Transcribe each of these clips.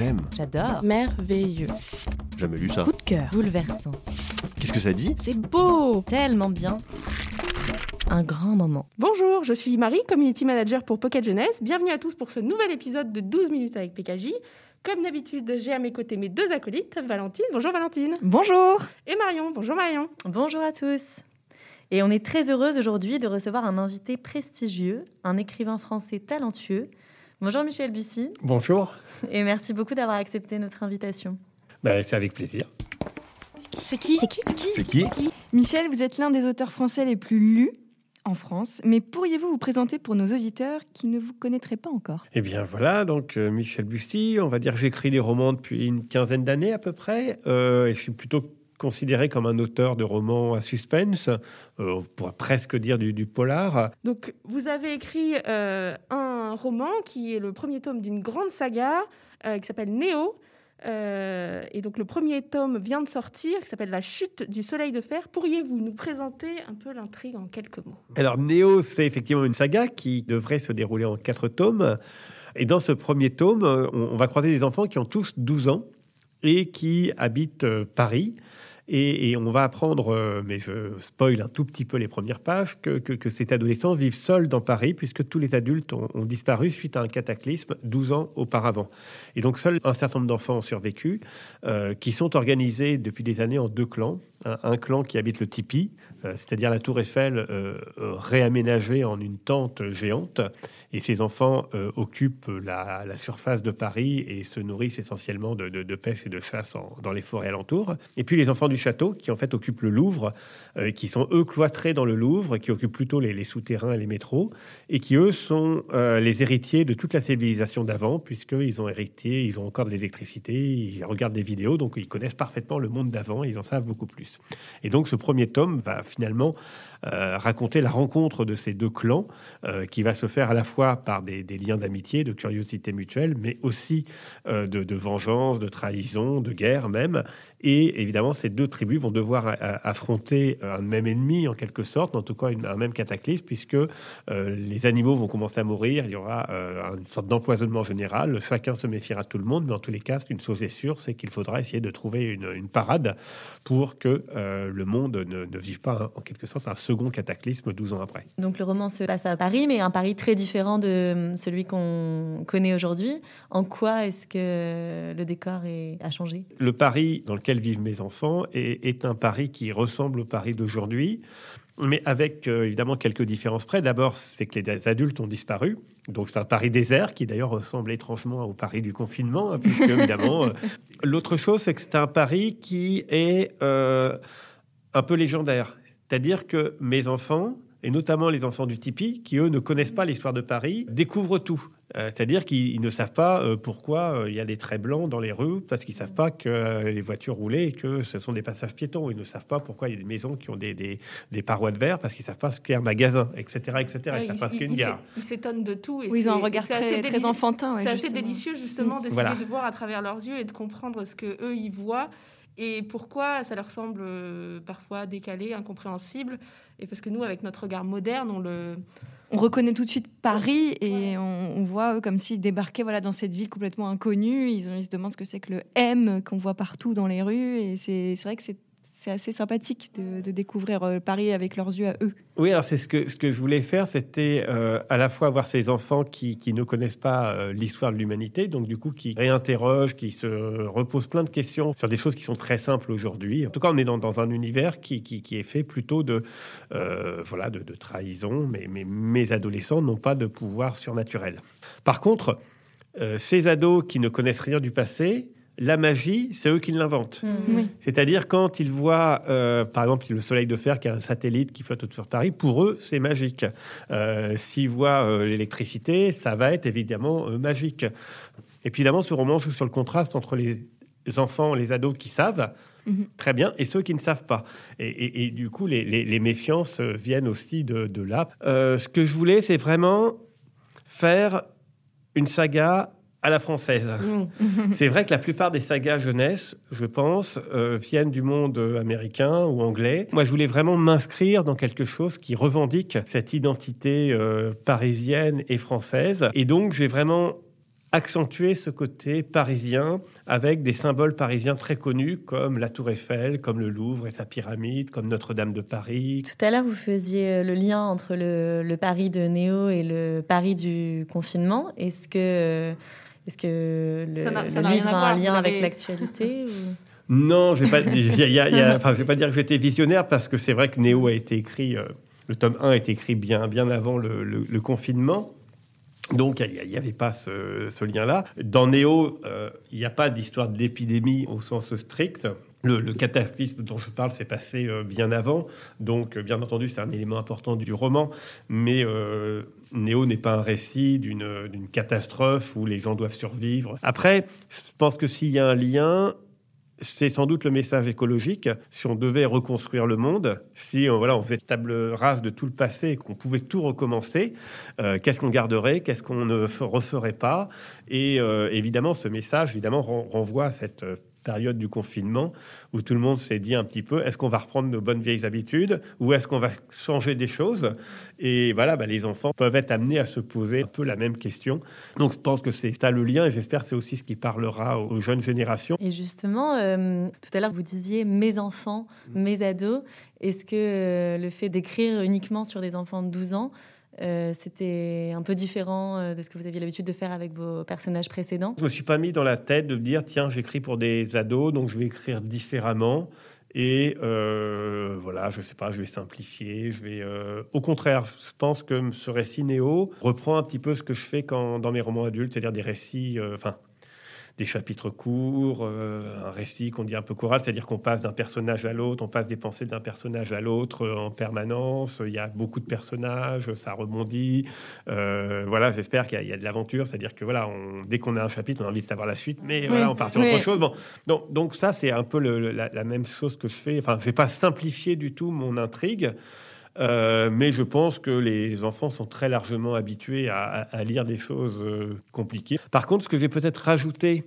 J'aime. J'adore. Merveilleux. Jamais lu ça. Coup de cœur. Bouleversant. Qu'est-ce que ça dit? C'est beau. Tellement bien. Un grand moment. Bonjour, je suis Marie, Community Manager pour Pocket Jeunesse. Bienvenue à tous pour ce nouvel épisode de 12 minutes avec PKJ. Comme d'habitude, j'ai à mes côtés mes deux acolytes, Valentine. Bonjour Valentine. Bonjour. Et Marion. Bonjour Marion. Bonjour à tous. Et on est très heureuse aujourd'hui de recevoir un invité prestigieux, un écrivain français talentueux. Bonjour Michel Bussy. Bonjour. Et merci beaucoup d'avoir accepté notre invitation. Ben, c'est avec plaisir. C'est qui C'est qui C'est qui Michel, vous êtes l'un des auteurs français les plus lus en France, mais pourriez-vous vous présenter pour nos auditeurs qui ne vous connaîtraient pas encore? Eh bien voilà, donc euh, Michel Bussy, on va dire j'écris des romans depuis une quinzaine d'années à peu près, euh, et je suis plutôt considéré comme un auteur de romans à suspense, euh, on pourrait presque dire du, du polar. Donc, vous avez écrit euh, un roman qui est le premier tome d'une grande saga euh, qui s'appelle Néo. Et donc, le premier tome vient de sortir, qui s'appelle La chute du soleil de fer. Pourriez-vous nous présenter un peu l'intrigue en quelques mots? Alors Néo, c'est effectivement une saga qui devrait se dérouler en quatre tomes, et dans ce premier tome, on, on va croiser des enfants qui ont tous 12 ans et qui habitent Paris. Et, on va apprendre, euh, mais je spoil un tout petit peu les premières pages, que, ces adolescents vivent seuls dans Paris, puisque tous les adultes ont, ont disparu suite à un cataclysme 12 ans auparavant. Et donc, seul un certain nombre d'enfants ont survécu, euh, qui sont organisés depuis des années en deux clans. Un, clan qui habite le tipi, euh, c'est-à-dire la tour Eiffel euh, euh, réaménagée en une tente géante. Et ces enfants occupent la, surface de Paris et se nourrissent essentiellement de, pêche et de chasse dans les forêts alentours. Et puis les enfants du château, qui en fait occupent le Louvre, qui sont eux cloîtrés dans le Louvre, qui occupent plutôt les, les souterrains et les métros, et qui eux sont les héritiers de toute la civilisation d'avant, puisqu'ils ont hérité, ils ont encore de l'électricité, ils regardent des vidéos, donc ils connaissent parfaitement le monde d'avant, ils en savent beaucoup plus. Et donc ce premier tome va finalement raconter la rencontre de ces deux clans, euh, qui va se faire à la fois par des, liens d'amitié, de curiosité mutuelle, mais aussi euh, de, vengeance, de trahison, de guerre même. Et évidemment, ces deux tribus vont devoir affronter un même ennemi, en quelque sorte, en tout cas un même cataclysme, puisque euh, les animaux vont commencer à mourir, il y aura euh, une sorte d'empoisonnement général, chacun se méfiera de tout le monde, mais en tous les cas, une chose est sûre, c'est qu'il faudra essayer de trouver une, parade pour que euh, le monde ne, ne vive pas, hein, en quelque sorte, un second cataclysme 12 ans après. Donc le roman se passe à Paris, mais un Paris très différent de euh, celui qu'on connaît aujourd'hui. En quoi est-ce que le décor est- a changé? Le Paris dans lequel vivent mes enfants est, est un Paris qui ressemble au Paris d'aujourd'hui, mais avec euh, évidemment quelques différences près. D'abord, c'est que les adultes ont disparu. Donc c'est un Paris désert qui d'ailleurs ressemble étrangement au Paris du confinement, hein, puisque évidemment. euh, L'autre chose, c'est que c'est un Paris qui est euh, un peu légendaire. C'est-à-dire que mes enfants, et notamment les enfants du Tipeee, qui eux ne connaissent pas l'histoire de Paris, découvrent tout. Euh, C'est-à-dire qu'ils ils ne savent pas euh, pourquoi euh, il y a des traits blancs dans les rues, parce qu'ils ne savent pas que les voitures roulaient et que ce sont des passages piétons. Ils ne savent pas pourquoi il y a des maisons qui ont des, des- des parois de verre, parce qu'ils ne savent pas ce qu'est un magasin, etc. etc. Ils ne Ouais, savent pas ce qu'est une gare. ils s'étonnent de tout. Et Oui, ils ont un regard très, très enfantin. ouais, c'est assez délicieux justement d'essayer Voilà. de voir à travers leurs yeux et de comprendre ce que eux y voient et pourquoi ça leur semble euh, parfois décalé, incompréhensible? Et parce que nous, avec notre regard moderne, on le On reconnaît tout de suite Paris et Ouais. on, on voit eux comme s'ils débarquaient voilà, dans cette ville complètement inconnue. Ils, ont- ils se demandent ce que c'est que le M qu'on voit partout dans les rues. Et c'est c'est vrai que c'est c'est assez sympathique de, découvrir euh, Paris avec leurs yeux à eux. Oui, alors c'est ce que, je voulais faire, c'était euh, à la fois voir ces enfants qui, ne connaissent pas euh, l'histoire de l'humanité, donc du coup qui réinterrogent, qui se reposent plein de questions sur des choses qui sont très simples aujourd'hui. En tout cas, on est dans, un univers qui, est fait plutôt de, voilà, de, trahison, mais, mais mes adolescents n'ont pas de pouvoir surnaturel. Par contre, ces ados qui ne connaissent rien du passé, la magie, c'est eux qui l'inventent. Oui. C'est-à-dire quand ils voient, euh, par exemple, le Soleil de Fer, qui est un satellite qui flotte autour de Paris, pour eux, c'est magique. Euh, S'ils voient euh, l'électricité, ça va être évidemment euh, magique. Et puis évidemment, ce roman joue sur le contraste entre les enfants, les ados qui savent, Mhm. très bien, et ceux qui ne savent pas. Et, et- et du coup, les, les- les méfiances viennent aussi de, de là. Euh, ce que je voulais, c'est vraiment faire une saga à la française. C'est vrai que la plupart des sagas jeunesse, je pense, euh, viennent du monde euh, américain ou anglais. Moi, je voulais vraiment m'inscrire dans quelque chose qui revendique cette identité euh, parisienne et française. Et donc, j'ai vraiment accentuer ce côté parisien avec des symboles parisiens très connus comme la Tour Eiffel, comme le Louvre et sa pyramide, comme Notre-Dame de Paris. Tout à l'heure, vous faisiez le lien entre le, le Paris de Néo et le Paris du confinement. Est-ce que, est-ce que le, Ça le livre à a un lien avec l'actualité ou- Non, je ne vais, pas- il y a- il y a- il y a- enfin, je vais pas dire que j'étais visionnaire parce que c'est vrai que Néo a été écrit, euh, le tome 1 a été écrit bien, bien avant le, le- le confinement. Donc, il n'y avait pas ce, ce lien-là. Dans Néo, euh, il n'y a pas d'histoire d'épidémie au sens strict. Le, cataclysme dont je parle s'est passé euh, bien avant. Donc, euh, bien entendu, c'est un élément important du roman. Mais euh, Néo n'est pas un récit d'une d'une catastrophe où les gens doivent survivre. Après, je pense que s'il y a un lien, c'est sans doute le message écologique. Si on devait reconstruire le monde, si on, voilà, on faisait table rase de tout le passé et qu'on pouvait tout recommencer, euh, qu'est-ce qu'on garderait, qu'est-ce qu'on ne referait pas? Et euh, évidemment, ce message évidemment ren- renvoie à cette euh, période du confinement où tout le monde s'est dit un petit peu est-ce qu'on va reprendre nos bonnes vieilles habitudes ou est-ce qu'on va changer des choses? Et voilà, bah, les enfants peuvent être amenés à se poser un peu la même question. Donc je pense que c'est ça le lien et j'espère que c'est aussi ce qui parlera aux jeunes générations. Et justement, euh, tout à l'heure, vous disiez mes enfants, mes ados. Est-ce que euh, le fait d'écrire uniquement sur des enfants de 12 ans, euh, c'était un peu différent euh, de ce que vous aviez l'habitude de faire avec vos personnages précédents. Je me suis pas mis dans la tête de me dire tiens j'écris pour des ados donc je vais écrire différemment. Et euh, voilà je sais pas je vais simplifier je vais au contraire je pense que ce récit néo reprend un petit peu ce que je fais quand dans mes romans adultes c'est-à-dire des récits enfin des chapitres courts, euh, un récit qu'on dit un peu choral, c'est-à-dire qu'on passe d'un personnage à l'autre, on passe des pensées d'un personnage à l'autre euh, en permanence. Il y a beaucoup de personnages, ça rebondit. Euh, voilà, j'espère qu'il y a- il y, a de l'aventure, c'est-à-dire que voilà, on- dès qu'on a un chapitre, on a envie de savoir la suite, mais voilà, on part sur oui. autre chose. Bon, donc, donc ça, c'est un peu le- le- la, la même chose que je fais. Enfin, je vais pas simplifier du tout mon intrigue. Euh, mais je pense que les enfants sont très largement habitués à, lire des choses euh, compliquées. Par contre, ce que j'ai peut-être rajouté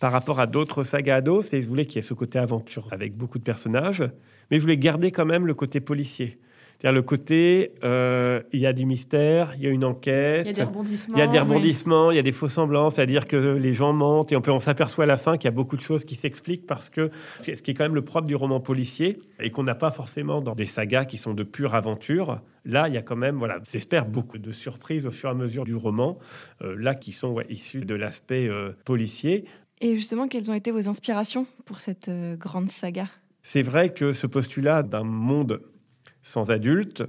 par rapport à d'autres sagas ados, c'est que je voulais qu'il y ait ce côté aventure avec beaucoup de personnages, mais je voulais garder quand même le côté policier. C'est-à-dire le côté, euh, il y a du mystère, il y a une enquête, Il y a des rebondissements. il y a des oui. rebondissements, il y a des faux semblants, c'est-à-dire que les gens mentent et on, peut- on s'aperçoit à la fin qu'il y a beaucoup de choses qui s'expliquent parce que c'est ce qui est quand même le propre du roman policier et qu'on n'a pas forcément dans des sagas qui sont de pure aventure. Là, il y a quand même, voilà, j'espère beaucoup de surprises au fur et à mesure du roman, euh, là qui sont ouais, issues de l'aspect euh, policier. Et justement, quelles ont été vos inspirations pour cette euh, grande saga? C'est vrai que ce postulat d'un monde sans adultes,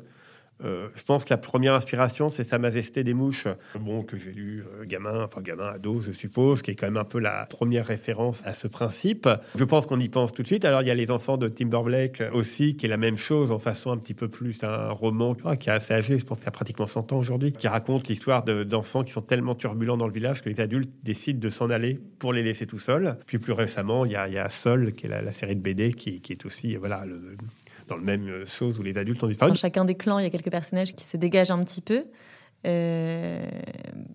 euh, je pense que la première inspiration, c'est Sa Majesté des Mouches, bon, que j'ai lu euh, gamin, enfin gamin, ado, je suppose, qui est quand même un peu la première référence à ce principe. Je pense qu'on y pense tout de suite. Alors, il y a Les Enfants de Timberlake aussi, qui est la même chose, en façon un petit peu plus un roman ah, qui est assez âgé, je pense qu'il a pratiquement 100 ans aujourd'hui, qui raconte l'histoire de- d'enfants qui sont tellement turbulents dans le village que les adultes décident de s'en aller pour les laisser tout seuls. Puis plus récemment, il y a, Sol, qui est la, série de BD, qui, qui est aussi, euh, voilà, le- dans le même euh, chose où les adultes ont disparu. Dans chacun des clans, il y a quelques personnages qui se dégagent un petit peu. Euh,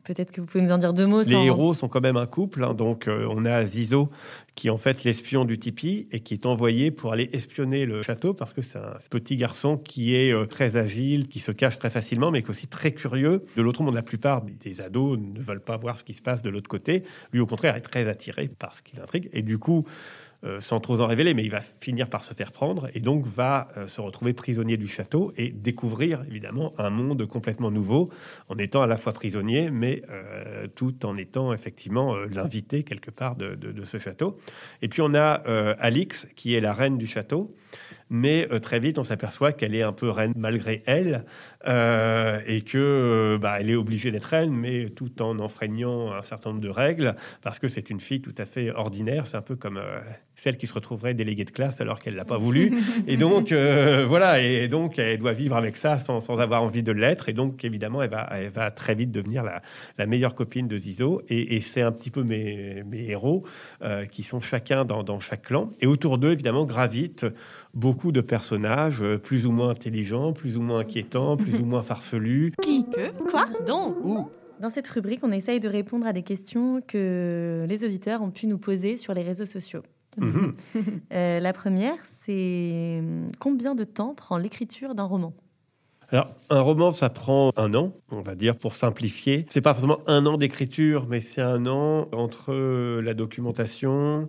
Peut-être que vous pouvez nous en dire deux mots. Les héros sont quand même un couple. hein. donc, euh, on a Zizo, qui est en fait l'espion du Tipeee et qui est envoyé pour aller espionner le château parce que c'est un petit garçon qui est euh, très agile, qui se cache très facilement, mais qui est aussi très curieux. De l'autre monde, la plupart des ados ne veulent pas voir ce qui se passe de l'autre côté. Lui, au contraire, est très attiré par ce qui l'intrigue. Et du coup, euh, sans trop en révéler, mais il va finir par se faire prendre et donc va euh, se retrouver prisonnier du château et découvrir évidemment un monde complètement nouveau en étant à la fois prisonnier, mais euh, tout en étant effectivement l'invité quelque part de, ce château. Et puis on a Alix qui est la reine du château. Mais très vite, on s'aperçoit qu'elle est un peu reine malgré elle et que bah, elle est obligée d'être reine, mais tout en enfreignant un certain nombre de règles parce que c'est une fille tout à fait ordinaire. C'est un peu comme celle qui se retrouverait déléguée de classe alors qu'elle l'a pas voulu. Et donc euh, voilà, et donc elle doit vivre avec ça sans, sans avoir envie de l'être. Et donc évidemment, elle va, elle va très vite devenir la, la meilleure copine de Zizo. Et, et c'est un petit peu mes, mes héros euh, qui sont chacun dans, dans chaque clan. Et autour d'eux, évidemment, gravitent beaucoup de personnages euh, plus ou moins intelligents, plus ou moins inquiétants, plus ou moins farfelus. Qui Que Quoi Donc Dans cette rubrique, on essaye de répondre à des questions que les auditeurs ont pu nous poser sur les réseaux sociaux. Mhm. Euh, la première, c'est hum, combien de temps prend l'écriture d'un roman? Alors, un roman, ça prend un an, on va dire, pour simplifier. C'est pas forcément un an d'écriture, mais c'est un an entre la documentation,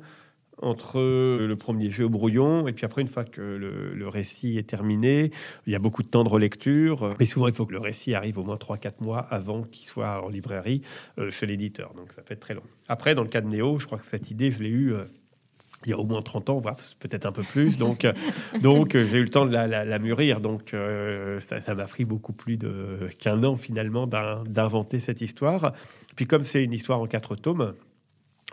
entre le premier jeu au brouillon, et puis après, une fois que le, récit est terminé, il y a beaucoup de temps de relecture. Mais souvent, il faut que le récit arrive au moins 3-4 mois avant qu'il soit en librairie euh, chez l'éditeur. Donc, ça peut être très long. Après, dans le cas de Néo, je crois que cette idée, je l'ai eue. Il y a au moins 30 ans, peut-être un peu plus. Donc, euh, euh, j'ai eu le temps de la, mûrir. Donc, euh, ça m'a pris beaucoup plus qu'un an, finalement, d'inventer cette histoire. Puis, comme c'est une histoire en quatre tomes,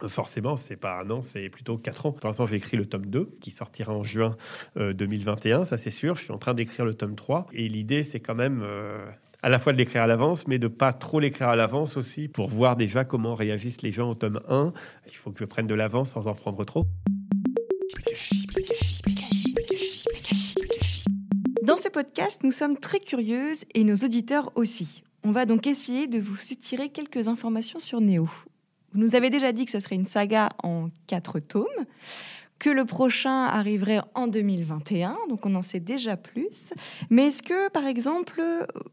Forcément, c'est pas un an, c'est plutôt quatre ans. Pour l'instant, j'ai écrit le tome 2 qui sortira en juin 2021, ça c'est sûr. Je suis en train d'écrire le tome 3 et l'idée c'est quand même à la fois de l'écrire à l'avance, mais de pas trop l'écrire à l'avance aussi pour voir déjà comment réagissent les gens au tome 1. Il faut que je prenne de l'avance sans en prendre trop. Podcast, nous sommes très curieuses et nos auditeurs aussi. On va donc essayer de vous soutirer quelques informations sur Néo. Vous nous avez déjà dit que ça serait une saga en quatre tomes, que le prochain arriverait en 2021, donc on en sait déjà plus. Mais est-ce que, par exemple,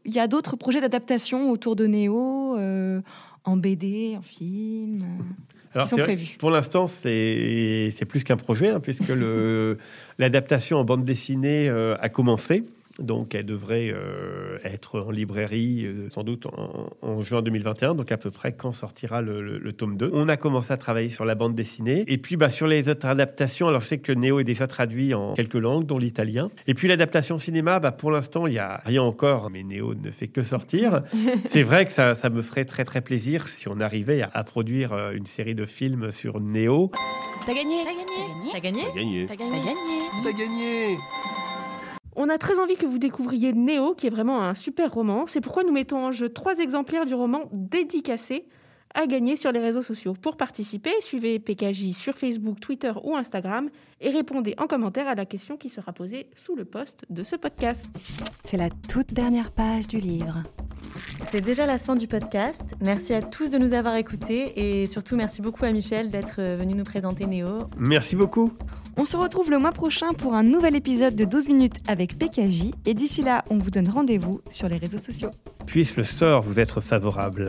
il y a d'autres projets d'adaptation autour de Néo, euh, en BD, en film alors, pour l'instant, c'est plus qu'un projet, hein, puisque l'adaptation en bande dessinée euh, a commencé. Donc, elle devrait euh, être en librairie euh, sans doute en, juin 2021, donc à peu près quand sortira le, tome 2. On a commencé à travailler sur la bande dessinée. Et puis, bah, sur les autres adaptations, alors je sais que Néo est déjà traduit en quelques langues, dont l'italien. Et puis, l'adaptation cinéma, bah, pour l'instant, il n'y a rien encore, mais Néo ne fait que sortir. C'est vrai que ça, me ferait très, très plaisir si on arrivait à, produire euh, une série de films sur Néo. T'as gagné T'as gagné T'as gagné T'as gagné T'as gagné T'as gagné on a très envie que vous découvriez Néo, qui est vraiment un super roman. C'est pourquoi nous mettons en jeu trois exemplaires du roman dédicacé à gagner sur les réseaux sociaux. Pour participer, suivez PKJ sur Facebook, Twitter ou Instagram et répondez en commentaire à la question qui sera posée sous le post de ce podcast. C'est la toute dernière page du livre. C'est déjà la fin du podcast. Merci à tous de nous avoir écoutés et surtout merci beaucoup à Michel d'être venu nous présenter Néo. Merci beaucoup. On se retrouve le mois prochain pour un nouvel épisode de 12 minutes avec PKJ et d'ici là, on vous donne rendez-vous sur les réseaux sociaux. Puisse le sort vous être favorable.